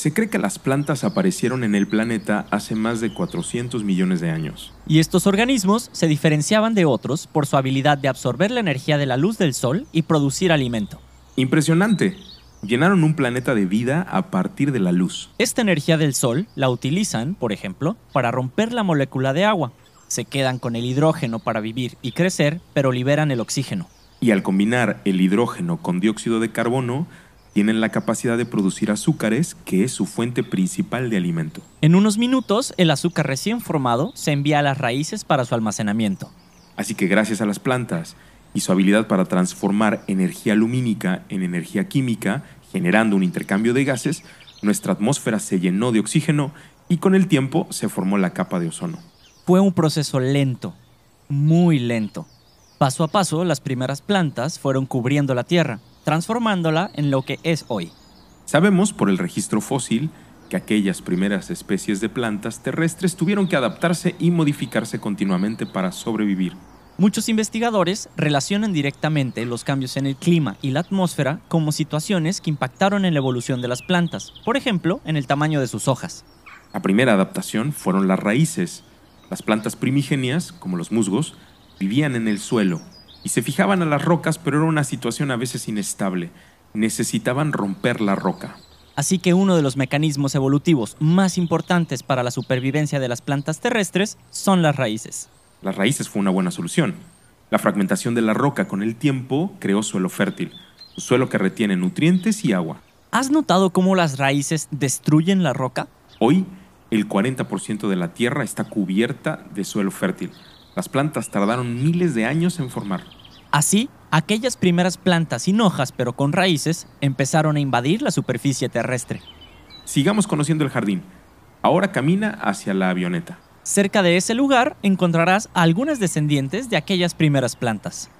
Se cree que las plantas aparecieron en el planeta hace más de 400 millones de años. Y estos organismos se diferenciaban de otros por su habilidad de absorber la energía de la luz del sol y producir alimento. Impresionante. Llenaron un planeta de vida a partir de la luz. Esta energía del sol la utilizan, por ejemplo, para romper la molécula de agua. Se quedan con el hidrógeno para vivir y crecer, pero liberan el oxígeno. Y al combinar el hidrógeno con dióxido de carbono, tienen la capacidad de producir azúcares, que es su fuente principal de alimento. En unos minutos, el azúcar recién formado se envía a las raíces para su almacenamiento. Así que gracias a las plantas y su habilidad para transformar energía lumínica en energía química, generando un intercambio de gases, nuestra atmósfera se llenó de oxígeno y con el tiempo se formó la capa de ozono. Fue un proceso lento, muy lento. Paso a paso, las primeras plantas fueron cubriendo la Tierra, transformándola en lo que es hoy. Sabemos por el registro fósil que aquellas primeras especies de plantas terrestres tuvieron que adaptarse y modificarse continuamente para sobrevivir. Muchos investigadores relacionan directamente los cambios en el clima y la atmósfera como situaciones que impactaron en la evolución de las plantas, por ejemplo, en el tamaño de sus hojas. La primera adaptación fueron las raíces. Las plantas primigenias, como los musgos, vivían en el suelo y se fijaban a las rocas, pero era una situación a veces inestable. Necesitaban romper la roca. Así que uno de los mecanismos evolutivos más importantes para la supervivencia de las plantas terrestres son las raíces. Las raíces fue una buena solución. La fragmentación de la roca con el tiempo creó suelo fértil, un suelo que retiene nutrientes y agua. ¿Has notado cómo las raíces destruyen la roca? Hoy, el 40% de la tierra está cubierta de suelo fértil. Las plantas tardaron miles de años en formar. Así, aquellas primeras plantas sin hojas pero con raíces empezaron a invadir la superficie terrestre. Sigamos conociendo el jardín. Ahora camina hacia la avioneta. Cerca de ese lugar encontrarás a algunas descendientes de aquellas primeras plantas.